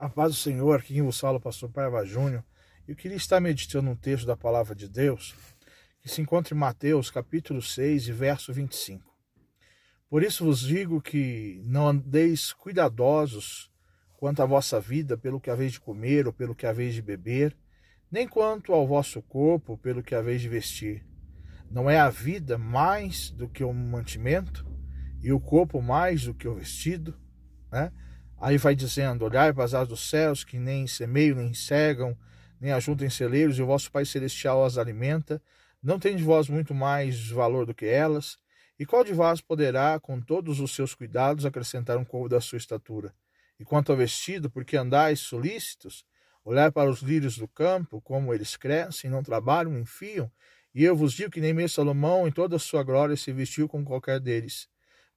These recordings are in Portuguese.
A paz do Senhor, aqui quem vos fala o pastor Paiva Júnior. Eu queria estar meditando um texto da palavra de Deus que se encontra em Mateus capítulo 6 e verso 25. Por isso vos digo que não andeis cuidadosos quanto à vossa vida pelo que haveis de comer ou pelo que haveis de beber, nem quanto ao vosso corpo pelo que haveis de vestir. Não é a vida mais do que o mantimento e o corpo mais do que o vestido, né? Aí vai dizendo: Olhai para as asas dos céus, que nem semeiam, nem cegam, nem ajuntem celeiros, e o vosso Pai Celestial as alimenta. Não tem de vós muito mais valor do que elas? E qual de vós poderá, com todos os seus cuidados, acrescentar um couro da sua estatura? E quanto ao vestido, porque andais solícitos, olhai para os lírios do campo, como eles crescem, não trabalham, nem fiam. E eu vos digo que nem mesmo Salomão, em toda a sua glória, se vestiu com qualquer deles.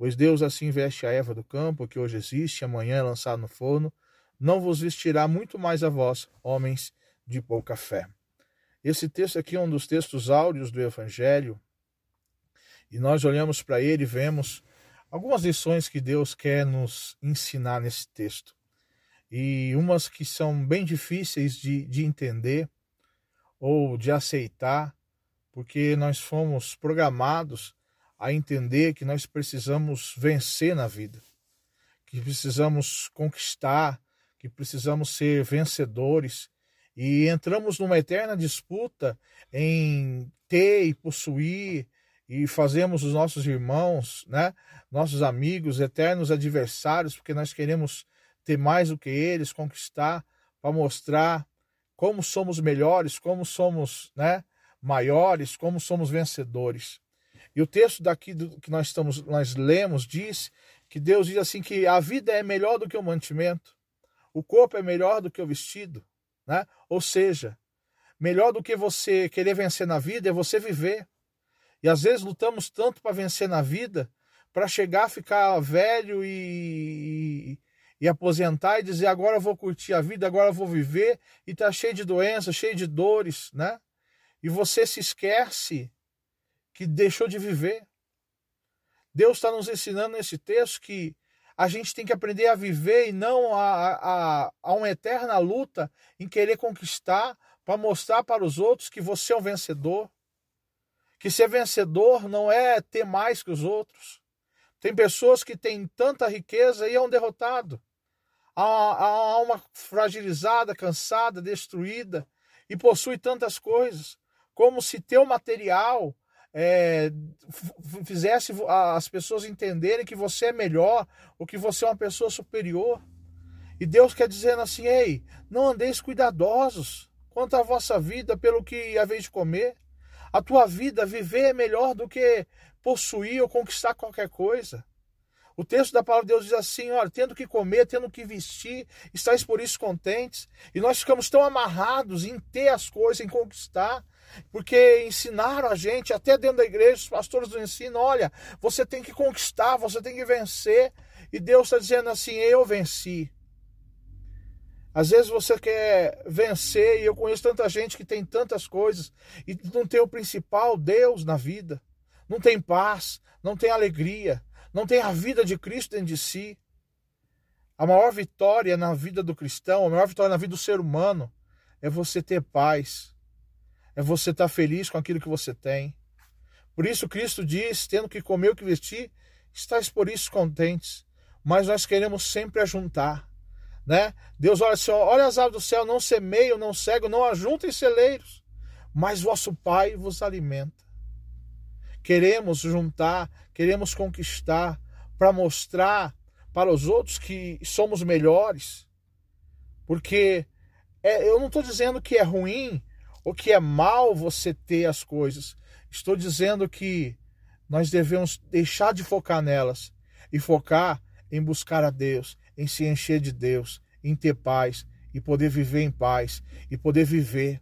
Pois Deus assim veste a erva do campo, que hoje existe, amanhã é lançada no forno, não vos vestirá muito mais a vós, homens de pouca fé. Esse texto aqui é um dos textos áureos do Evangelho, e nós olhamos para ele e vemos algumas lições que Deus quer nos ensinar nesse texto. E umas que são bem difíceis de, de entender ou de aceitar, porque nós fomos programados a entender que nós precisamos vencer na vida, que precisamos conquistar, que precisamos ser vencedores e entramos numa eterna disputa em ter e possuir e fazemos os nossos irmãos, né, nossos amigos, eternos adversários, porque nós queremos ter mais do que eles, conquistar, para mostrar como somos melhores, como somos, né, maiores, como somos vencedores. E o texto daqui do, que nós estamos, nós lemos diz que Deus diz assim que a vida é melhor do que o mantimento, o corpo é melhor do que o vestido, né? Ou seja, melhor do que você querer vencer na vida é você viver. E às vezes lutamos tanto para vencer na vida, para chegar a ficar velho e, e aposentar e dizer agora eu vou curtir a vida, agora eu vou viver e tá cheio de doenças, cheio de dores, né? E você se esquece que deixou de viver. Deus está nos ensinando nesse texto que a gente tem que aprender a viver e não a, a, a uma eterna luta em querer conquistar para mostrar para os outros que você é um vencedor. Que ser vencedor não é ter mais que os outros. Tem pessoas que têm tanta riqueza e é um derrotado. Há, há alma fragilizada, cansada, destruída e possui tantas coisas. Como se ter o material é, fizesse as pessoas entenderem que você é melhor ou que você é uma pessoa superior. E Deus quer dizendo assim: ei, não andeis cuidadosos quanto à vossa vida pelo que haveis de comer. A tua vida, viver é melhor do que possuir ou conquistar qualquer coisa. O texto da palavra de Deus diz assim: olha, tendo que comer, tendo que vestir, estáis por isso contentes. E nós ficamos tão amarrados em ter as coisas, em conquistar, porque ensinaram a gente, até dentro da igreja, os pastores nos ensinam: olha, você tem que conquistar, você tem que vencer. E Deus está dizendo assim: eu venci. Às vezes você quer vencer, e eu conheço tanta gente que tem tantas coisas e não tem o principal, Deus, na vida. Não tem paz, não tem alegria, não tem a vida de Cristo dentro de si. A maior vitória na vida do cristão, a maior vitória na vida do ser humano, é você ter paz, é você estar feliz com aquilo que você tem. Por isso Cristo diz, tendo que comer o que vestir, estáis por isso contentes. Mas nós queremos sempre ajuntar. Né? Deus olha assim, olha as aves do céu, não semeiam, não cegam, não ajuntem celeiros, mas vosso Pai vos alimenta. Queremos juntar, queremos conquistar, para mostrar para os outros que somos melhores. Porque é, eu não estou dizendo que é ruim o que é mal você ter as coisas. Estou dizendo que nós devemos deixar de focar nelas e focar em buscar a Deus, em se encher de Deus, em ter paz e poder viver em paz e poder viver,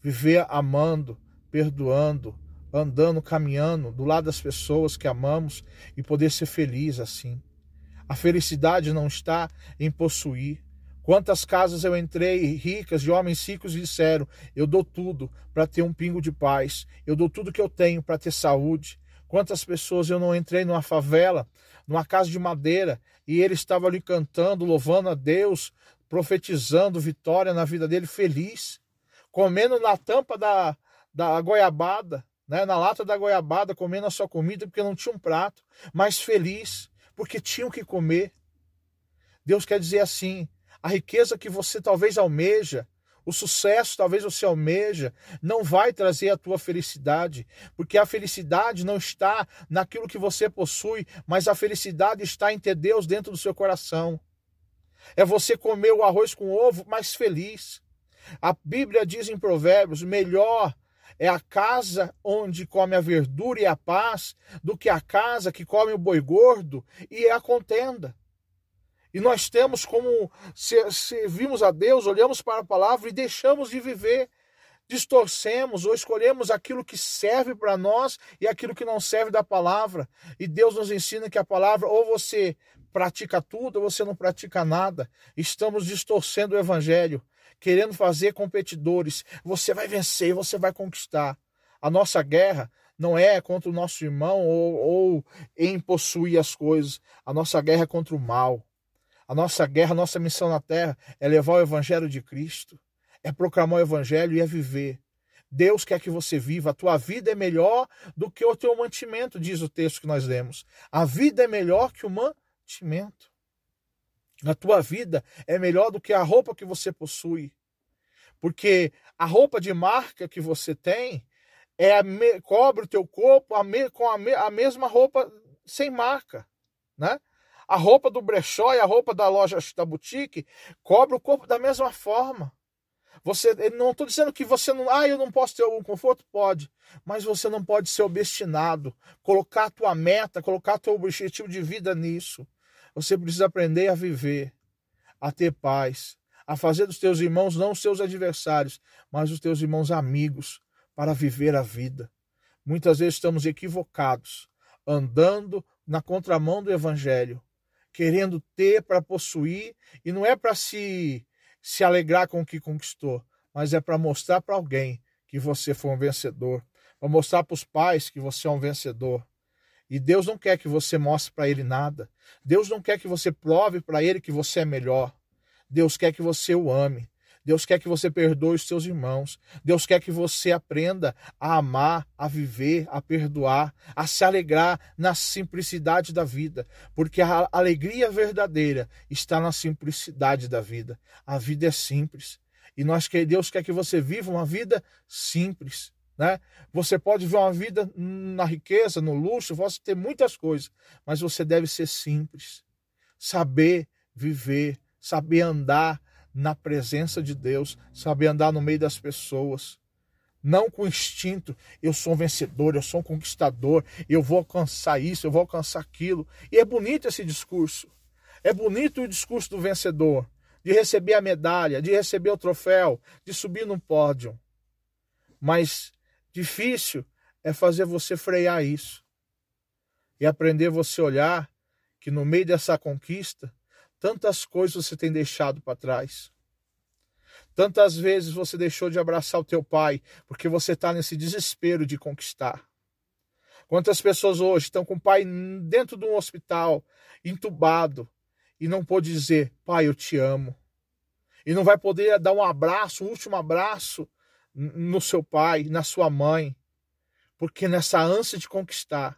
viver amando, perdoando, andando, caminhando do lado das pessoas que amamos e poder ser feliz assim. A felicidade não está em possuir, Quantas casas eu entrei ricas, de homens ricos, disseram: Eu dou tudo para ter um pingo de paz, eu dou tudo que eu tenho para ter saúde. Quantas pessoas eu não entrei numa favela, numa casa de madeira, e ele estava ali cantando, louvando a Deus, profetizando vitória na vida dele, feliz, comendo na tampa da, da goiabada, né, na lata da goiabada, comendo a sua comida porque não tinha um prato, mas feliz, porque tinham que comer. Deus quer dizer assim: a riqueza que você talvez almeja, o sucesso talvez você almeja, não vai trazer a tua felicidade, porque a felicidade não está naquilo que você possui, mas a felicidade está em ter Deus dentro do seu coração. É você comer o arroz com ovo mais feliz. A Bíblia diz em Provérbios: melhor é a casa onde come a verdura e a paz do que a casa que come o boi gordo e é a contenda. E nós temos como servimos a Deus, olhamos para a palavra e deixamos de viver. Distorcemos ou escolhemos aquilo que serve para nós e aquilo que não serve da palavra. E Deus nos ensina que a palavra, ou você pratica tudo, ou você não pratica nada. Estamos distorcendo o evangelho, querendo fazer competidores. Você vai vencer, você vai conquistar. A nossa guerra não é contra o nosso irmão ou, ou em possuir as coisas. A nossa guerra é contra o mal. A nossa guerra, a nossa missão na terra é levar o evangelho de Cristo, é proclamar o evangelho e é viver. Deus quer que você viva. A tua vida é melhor do que o teu mantimento, diz o texto que nós lemos. A vida é melhor que o mantimento. A tua vida é melhor do que a roupa que você possui. Porque a roupa de marca que você tem é a me, cobre o teu corpo a me, com a, me, a mesma roupa sem marca, né? A roupa do brechó e a roupa da loja da boutique cobre o corpo da mesma forma. Você, não estou dizendo que você não, ah, eu não posso ter algum conforto, pode, mas você não pode ser obstinado, colocar a tua meta, colocar teu objetivo de vida nisso. Você precisa aprender a viver, a ter paz, a fazer dos teus irmãos não os teus adversários, mas os teus irmãos amigos, para viver a vida. Muitas vezes estamos equivocados, andando na contramão do evangelho, querendo ter para possuir, e não é para se, se alegrar com o que conquistou, mas é para mostrar para alguém que você foi um vencedor, para mostrar para os pais que você é um vencedor. E Deus não quer que você mostre para ele nada. Deus não quer que você prove para ele que você é melhor. Deus quer que você o ame. Deus quer que você perdoe os seus irmãos. Deus quer que você aprenda a amar, a viver, a perdoar, a se alegrar na simplicidade da vida, porque a alegria verdadeira está na simplicidade da vida. A vida é simples. E nós que Deus quer que você viva uma vida simples, né? Você pode viver uma vida na riqueza, no luxo, você ter muitas coisas, mas você deve ser simples. Saber viver, saber andar na presença de Deus, saber andar no meio das pessoas. Não com instinto, eu sou um vencedor, eu sou um conquistador, eu vou alcançar isso, eu vou alcançar aquilo. E é bonito esse discurso. É bonito o discurso do vencedor, de receber a medalha, de receber o troféu, de subir no pódio. Mas difícil é fazer você frear isso e aprender você olhar que no meio dessa conquista Tantas coisas você tem deixado para trás. Tantas vezes você deixou de abraçar o teu pai porque você está nesse desespero de conquistar. Quantas pessoas hoje estão com o pai dentro de um hospital, entubado, e não pode dizer, pai, eu te amo. E não vai poder dar um abraço, um último abraço no seu pai, na sua mãe, porque nessa ânsia de conquistar,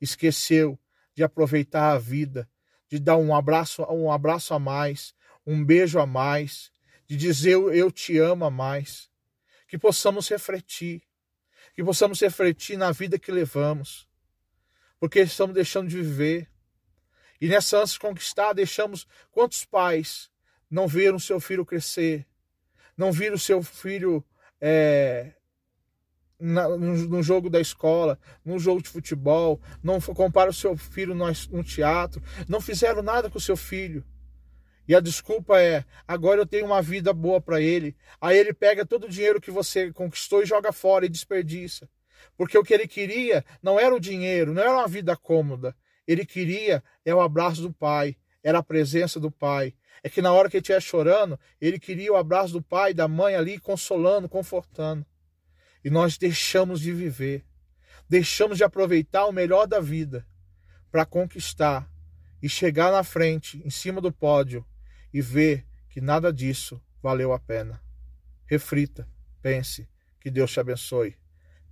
esqueceu de aproveitar a vida de dar um abraço, um abraço a mais, um beijo a mais, de dizer eu te amo a mais. Que possamos refletir, que possamos refletir na vida que levamos, porque estamos deixando de viver. E nessa ânsia de conquistar, deixamos quantos pais não viram seu filho crescer, não viram seu filho é, na, no, no, jogo da escola, no jogo de futebol, não compara o seu filho no, no teatro, não fizeram nada com o seu filho. E a desculpa é: agora eu tenho uma vida boa para ele. Aí ele pega todo o dinheiro que você conquistou e joga fora e desperdiça. Porque o que ele queria não era o dinheiro, não era uma vida cômoda. Ele queria é o abraço do pai, era a presença do pai. É que na hora que ele estiver chorando, ele queria o abraço do pai, da mãe ali, consolando, confortando. E nós deixamos de viver, deixamos de aproveitar o melhor da vida para conquistar e chegar na frente, em cima do pódio e ver que nada disso valeu a pena. Reflita, pense, que Deus te abençoe.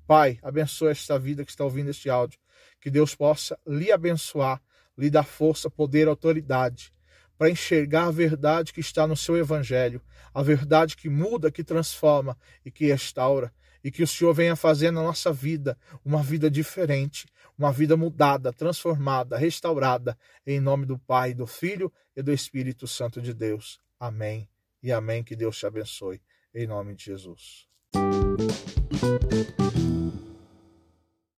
Pai, abençoe esta vida que está ouvindo este áudio. Que Deus possa lhe abençoar, lhe dar força, poder, autoridade para enxergar a verdade que está no seu evangelho, a verdade que muda, que transforma e que restaura, e que o Senhor venha fazer na nossa vida uma vida diferente, uma vida mudada, transformada, restaurada, em nome do Pai, do Filho e do Espírito Santo de Deus. Amém e amém. Que Deus te abençoe, em nome de Jesus.